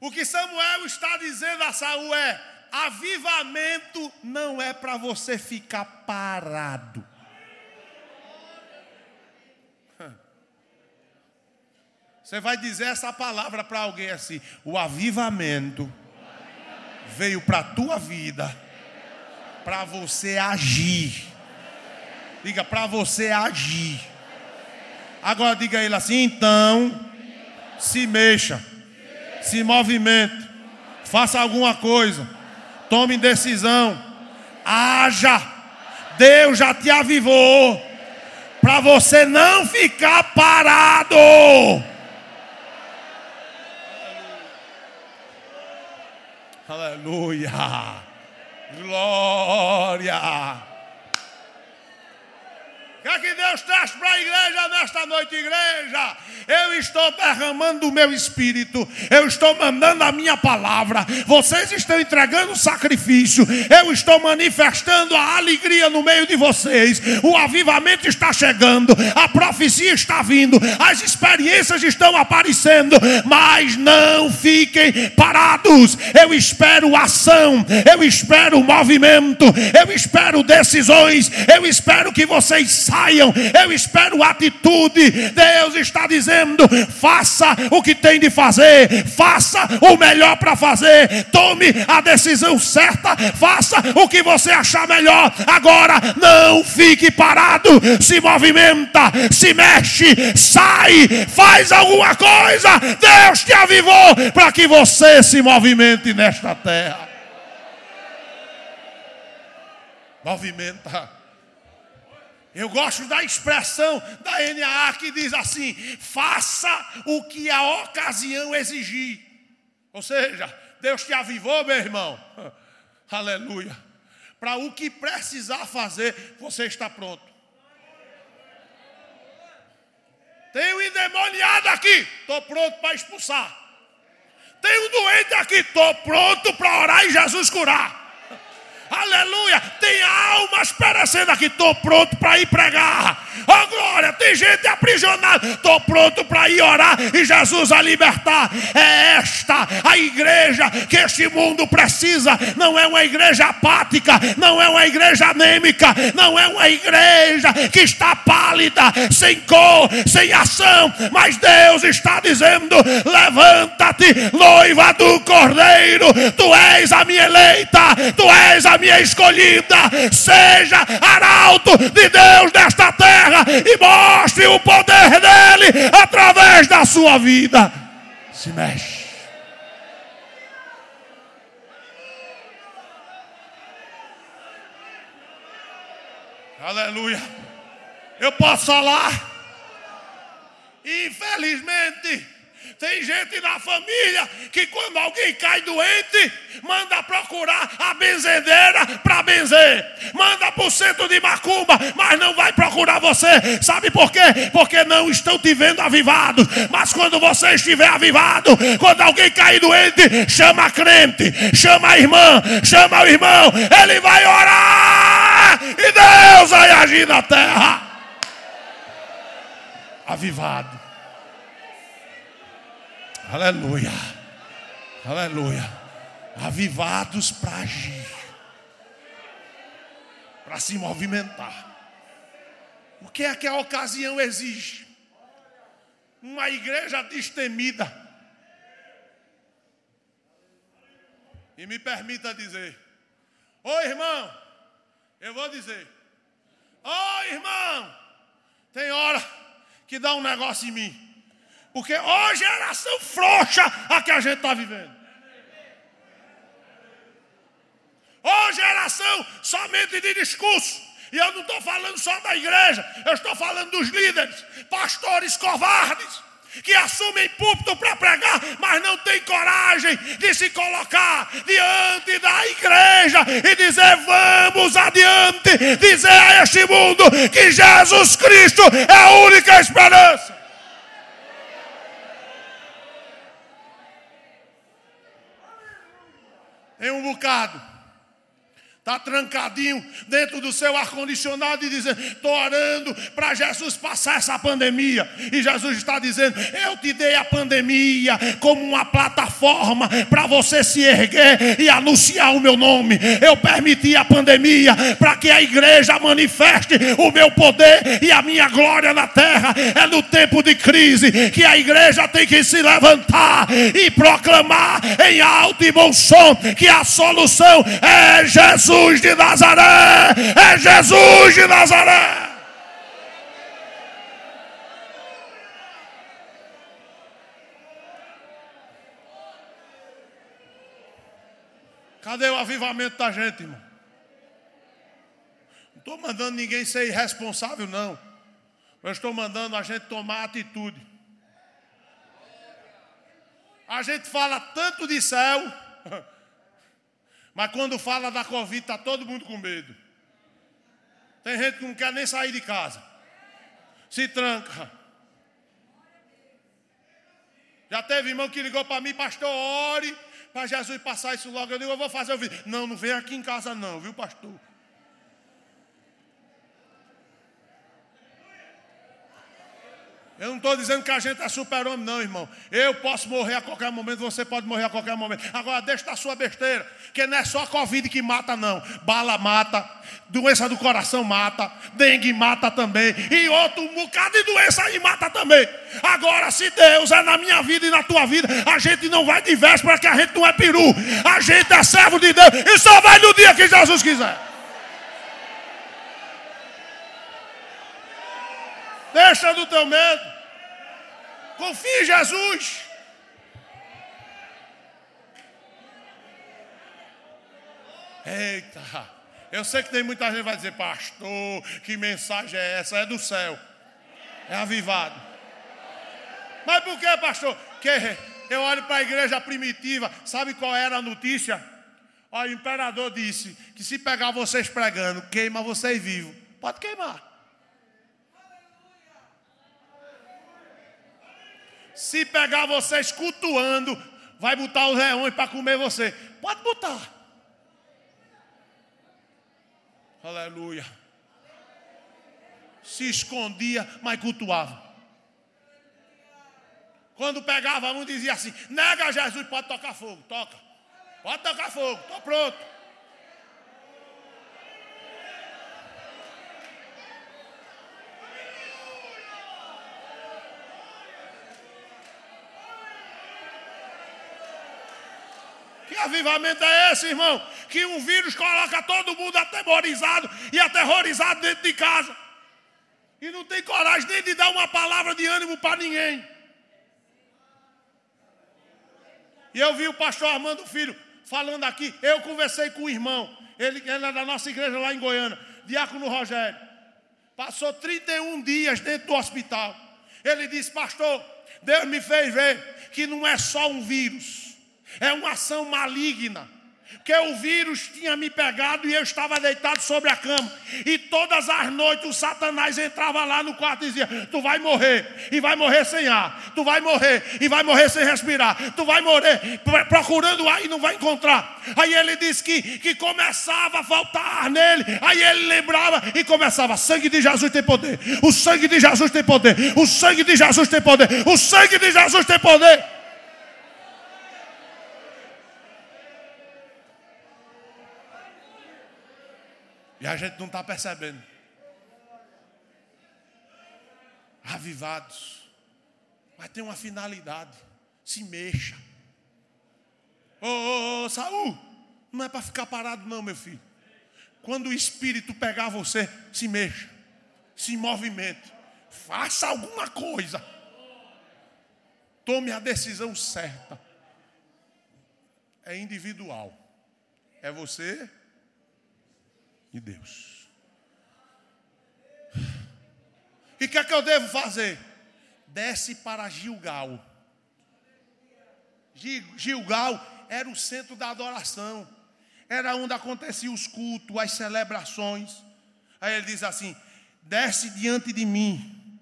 O que Samuel está dizendo a Saul é: avivamento não é para você ficar parado. Você vai dizer essa palavra para alguém assim: o avivamento veio para a tua vida, para você agir. Diga, para você agir. Agora diga a ele assim: então, se mexa, se movimente, faça alguma coisa, tome decisão, haja. Deus já te avivou, para você não ficar parado. Aleluia. Glória. O que é que Deus traz para a igreja nesta noite, igreja? Eu estou derramando o meu espírito, eu estou mandando a minha palavra, vocês estão entregando sacrifício, eu estou manifestando a alegria no meio de vocês. O avivamento está chegando, a profecia está vindo, as experiências estão aparecendo, mas não fiquem parados. Eu espero ação, eu espero movimento, eu espero decisões, eu espero que vocês saiam. Eu espero atitude. Deus está dizendo: faça o que tem de fazer, faça o melhor para fazer, tome a decisão certa, faça o que você achar melhor. Agora, não fique parado, se movimenta, se mexe, sai, faz alguma coisa. Deus te avivou para que você se movimente nesta terra. Movimenta. Eu gosto da expressão da NAA que diz assim: faça o que a ocasião exigir. Ou seja, Deus te avivou, meu irmão. Aleluia. Para o que precisar fazer, você está pronto. Tem um endemoniado aqui, estou pronto para expulsar. Tem um doente aqui, estou pronto para orar e Jesus curar. Aleluia. Tem almas perecendo aqui. Estou pronto para ir pregar. Oh glória. Tem gente aprisionada. Estou pronto para ir orar e Jesus a libertar. É esta a igreja que este mundo precisa. Não é uma igreja apática. Não é uma igreja anêmica. Não é uma igreja que está pálida, sem cor, sem ação. Mas Deus está dizendo: levanta-te, noiva do cordeiro. Tu és a minha eleita. Tu és a minha escolhida, seja arauto de Deus desta terra e mostre o poder dele através da sua vida. Se mexe. Aleluia. Eu posso falar. Infelizmente, tem gente na família que quando alguém cai doente, manda procurar a benzedeira para benzer. Manda para o centro de macumba, mas não vai procurar você. Sabe por quê? Porque não estão te vendo avivado. Mas quando você estiver avivado, quando alguém cair doente, chama a crente, chama a irmã, chama o irmão. Ele vai orar e Deus vai agir na terra. Avivado. Aleluia. Aleluia. Avivados para agir. Para se movimentar. O que é que a ocasião exige? Uma igreja destemida. E me permita dizer: Ô oh, irmão, eu vou dizer: Ô oh, irmão, tem hora que dá um negócio em mim. Porque ó geração frouxa a que a gente está vivendo. Ó geração somente de discurso. E eu não estou falando só da igreja, eu estou falando dos líderes, pastores covardes, que assumem púlpito para pregar, mas não têm coragem de se colocar diante da igreja e dizer: vamos adiante, dizer a este mundo que Jesus Cristo é a única esperança. Tem um bocado Está trancadinho dentro do seu ar-condicionado e dizendo: Estou orando para Jesus passar essa pandemia. E Jesus está dizendo: Eu te dei a pandemia como uma plataforma para você se erguer e anunciar o meu nome. Eu permiti a pandemia para que a igreja manifeste o meu poder e a minha glória na terra. É no tempo de crise que a igreja tem que se levantar e proclamar em alto e bom som que a solução é Jesus. Jesus de Nazaré! É Jesus de Nazaré! Cadê o avivamento da gente, irmão? Não estou mandando ninguém ser irresponsável, não. Eu estou mandando a gente tomar atitude. A gente fala tanto de céu. Mas quando fala da Covid, está todo mundo com medo. Tem gente que não quer nem sair de casa. Se tranca. Já teve irmão que ligou para mim, pastor, ore para Jesus passar isso logo. Eu digo, eu vou fazer o vídeo. Não, não vem aqui em casa não, viu, pastor? Eu não estou dizendo que a gente é super-homem, não, irmão. Eu posso morrer a qualquer momento, você pode morrer a qualquer momento. Agora, deixa da sua besteira, que não é só a Covid que mata, não. Bala mata, doença do coração mata, dengue mata também, e outro um bocado de doença aí mata também. Agora, se Deus é na minha vida e na tua vida, a gente não vai de véspera, que a gente não é peru. A gente é servo de Deus e só vai no dia que Jesus quiser. Deixa do teu medo. Confie em Jesus. Eita, eu sei que tem muita gente que vai dizer, pastor, que mensagem é essa? É do céu, é avivado. Mas por que, pastor? Que eu olho para a igreja primitiva, sabe qual era a notícia? o imperador disse que se pegar vocês pregando, queima vocês vivos. Pode queimar. Se pegar vocês cultuando, vai botar os leões para comer você. Pode botar. Aleluia. Se escondia, mas cultuava. Quando pegava um, dizia assim: nega Jesus, pode tocar fogo. Toca. Pode tocar fogo, estou pronto. Avivamento é esse, irmão? Que um vírus coloca todo mundo atemorizado e aterrorizado dentro de casa. E não tem coragem nem de dar uma palavra de ânimo para ninguém. E eu vi o pastor Armando Filho falando aqui. Eu conversei com o irmão. Ele, ele é da nossa igreja lá em Goiânia. Diácono Rogério. Passou 31 dias dentro do hospital. Ele disse, pastor, Deus me fez ver que não é só um vírus é uma ação maligna. Porque o vírus tinha me pegado e eu estava deitado sobre a cama. E todas as noites o Satanás entrava lá no quarto e dizia: Tu vai morrer, e vai morrer sem ar. Tu vai morrer, e vai morrer sem respirar. Tu vai morrer procurando ar e não vai encontrar. Aí ele disse que, que começava a faltar ar nele. Aí ele lembrava e começava: Sangue de Jesus tem poder. O sangue de Jesus tem poder. O sangue de Jesus tem poder. O sangue de Jesus tem poder. A gente não está percebendo. Avivados. Mas tem uma finalidade. Se mexa. Ô, ô, ô Saul, não é para ficar parado, não, meu filho. Quando o Espírito pegar você, se mexa. Se movimente. Faça alguma coisa. Tome a decisão certa. É individual. É você de Deus. E o que é que eu devo fazer? Desce para Gilgal. Gilgal era o centro da adoração. Era onde aconteciam os cultos, as celebrações. Aí ele diz assim: desce diante de mim,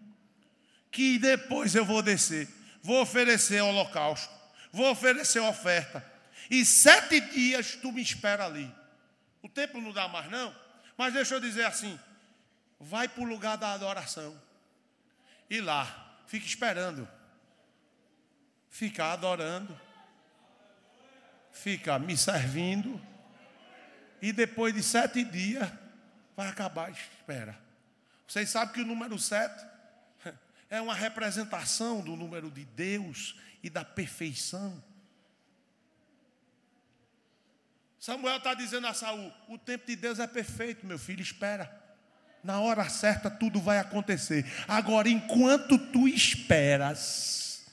que depois eu vou descer. Vou oferecer holocausto, vou oferecer oferta. E sete dias tu me espera ali. O tempo não dá mais, não. Mas deixa eu dizer assim: vai para o lugar da adoração. E lá, fica esperando. Fica adorando. Fica me servindo. E depois de sete dias, vai acabar a espera. Vocês sabem que o número sete é uma representação do número de Deus e da perfeição. Samuel está dizendo a Saul: o tempo de Deus é perfeito, meu filho, espera. Na hora certa tudo vai acontecer. Agora, enquanto tu esperas,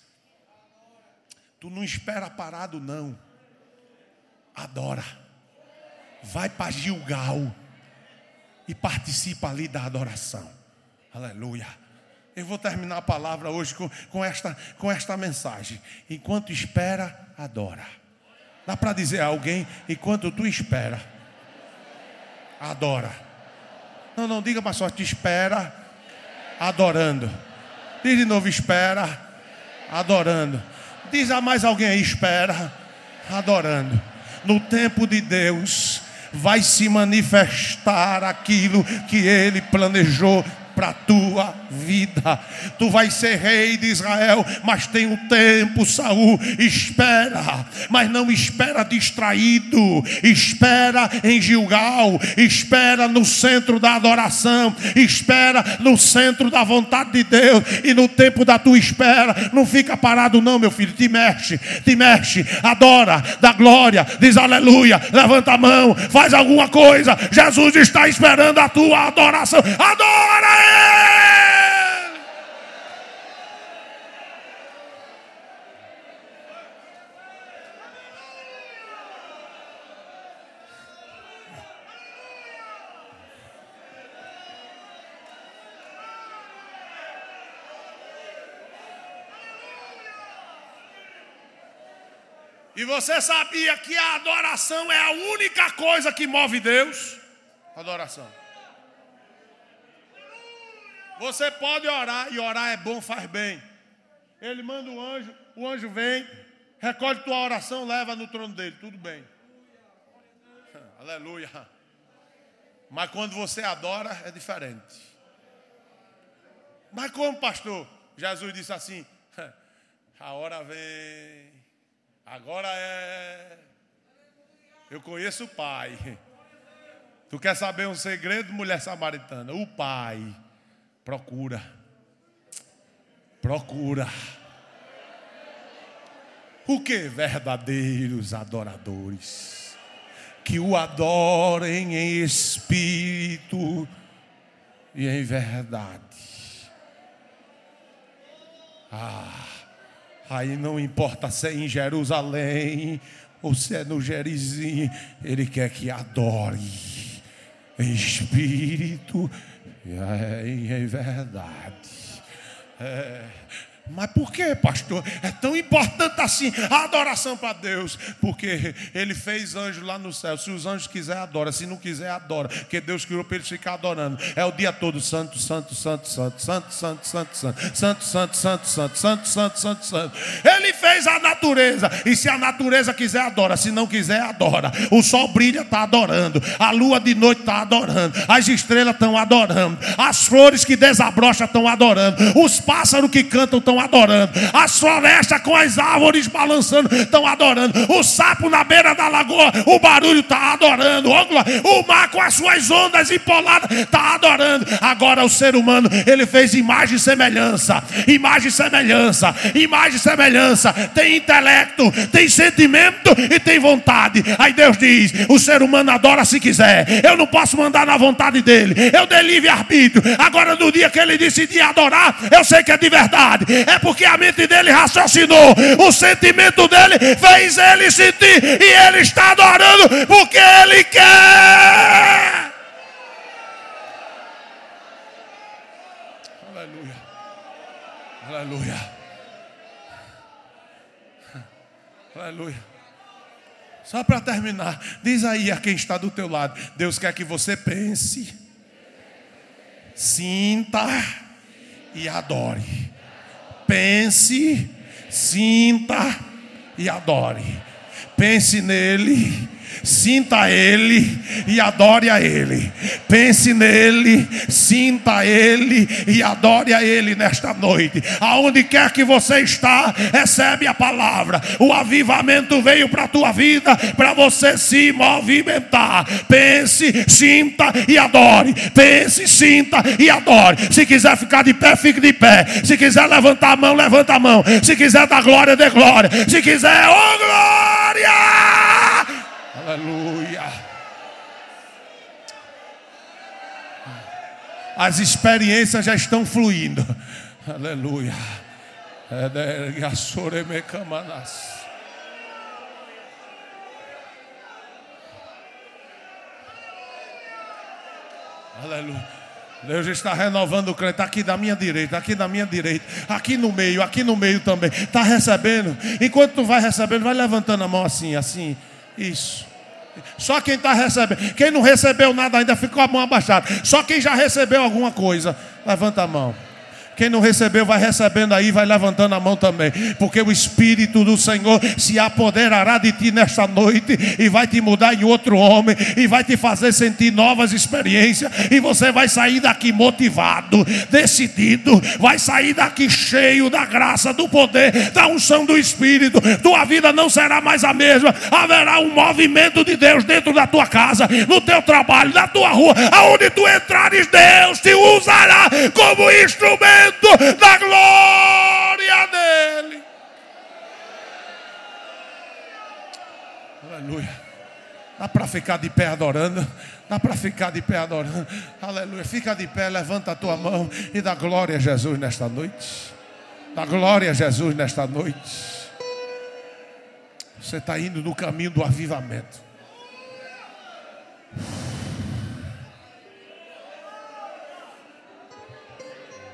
tu não espera parado, não. Adora. Vai para Gilgal e participa ali da adoração. Aleluia. Eu vou terminar a palavra hoje com, com, esta, com esta mensagem. Enquanto espera, adora. Dá para dizer a alguém, enquanto tu espera, adora. Não, não, diga mais só, te espera, adorando. Diz de novo, espera, adorando. Diz a mais alguém aí, espera, adorando. No tempo de Deus, vai se manifestar aquilo que Ele planejou para a tua vida. Tu vais ser rei de Israel, mas tem um tempo, Saul. Espera, mas não espera distraído. Espera em Gilgal, espera no centro da adoração, espera no centro da vontade de Deus. E no tempo da tua espera, não fica parado, não, meu filho. Te mexe, te mexe, adora, dá glória, diz aleluia, levanta a mão, faz alguma coisa. Jesus está esperando a tua adoração. Adora! E você sabia que a adoração é a única coisa que move Deus? Adoração. Você pode orar, e orar é bom, faz bem. Ele manda o anjo, o anjo vem, recolhe tua oração, leva no trono dele, tudo bem. Aleluia. Mas quando você adora, é diferente. Mas como, pastor? Jesus disse assim: a hora vem, agora é. Eu conheço o Pai. Tu quer saber um segredo, mulher samaritana? O Pai Procura. Procura. O que? Verdadeiros adoradores. Que o adorem em espírito e em verdade. Ah, aí não importa se é em Jerusalém ou se é no Gerizim, ele quer que adore em espírito é, em verdade. É, mas por que, pastor? É tão importante assim a adoração para Deus. Porque Ele fez anjos lá no céu. Se os anjos quiserem, adora. Se não quiser, adora. Porque Deus criou para eles ficar adorando. É o dia todo: Santo, Santo, Santo, Santo, Santo, Santo, Santo, Santo, Santo, Santo, Santo, Santo, Santo, Santo. Ele fez a natureza. E se a natureza quiser, adora. Se não quiser, adora. O sol brilha, está adorando. A lua de noite está adorando. As estrelas estão adorando. As flores que desabrocham estão adorando. Os pássaros que cantam estão adorando. As florestas com as árvores balançando estão adorando. O sapo na beira da lagoa, o barulho está adorando. O mar com as suas ondas empoladas está adorando. Agora o ser humano, ele fez imagem e semelhança. Imagem e semelhança. Imagem e semelhança. Tem intelecto, tem sentimento e tem vontade. Aí Deus diz: o ser humano adora se quiser. Eu não posso mandar na vontade dele. Eu dei livre-arbítrio. Agora, no dia que ele decidir adorar, eu sei que é de verdade é porque a mente dele raciocinou, o sentimento dele fez ele sentir, e ele está adorando porque ele quer. Aleluia, aleluia, aleluia. Só para terminar, diz aí a quem está do teu lado: Deus quer que você pense, sinta e adore pense, sinta e adore. Pense nele sinta Ele e adore a Ele. Pense nele, sinta Ele e adore a Ele nesta noite. Aonde quer que você está, recebe a palavra. O avivamento veio para a tua vida, para você se movimentar. Pense, sinta e adore. Pense, sinta e adore. Se quiser ficar de pé, fique de pé. Se quiser levantar a mão, levanta a mão. Se quiser dar glória, dê glória. Se quiser, oh glória! Aleluia. As experiências já estão fluindo. Aleluia. Aleluia. Deus está renovando o crente. Está aqui da minha direita, aqui da minha direita, aqui no meio, aqui no meio também. Está recebendo. Enquanto tu vai recebendo, vai levantando a mão assim, assim. Isso. Só quem está recebendo. Quem não recebeu nada ainda ficou a mão abaixada. Só quem já recebeu alguma coisa, levanta a mão. Quem não recebeu, vai recebendo aí, vai levantando a mão também. Porque o Espírito do Senhor se apoderará de ti nesta noite e vai te mudar em outro homem e vai te fazer sentir novas experiências. E você vai sair daqui motivado, decidido, vai sair daqui cheio da graça, do poder, da unção do Espírito. Tua vida não será mais a mesma. Haverá um movimento de Deus dentro da tua casa, no teu trabalho, na tua rua, aonde tu entrares, Deus te usará como instrumento da glória dele. Aleluia. Dá para ficar de pé adorando. Dá para ficar de pé adorando. Aleluia. Fica de pé, levanta a tua mão e dá glória a Jesus nesta noite. Dá glória a Jesus nesta noite. Você está indo no caminho do avivamento.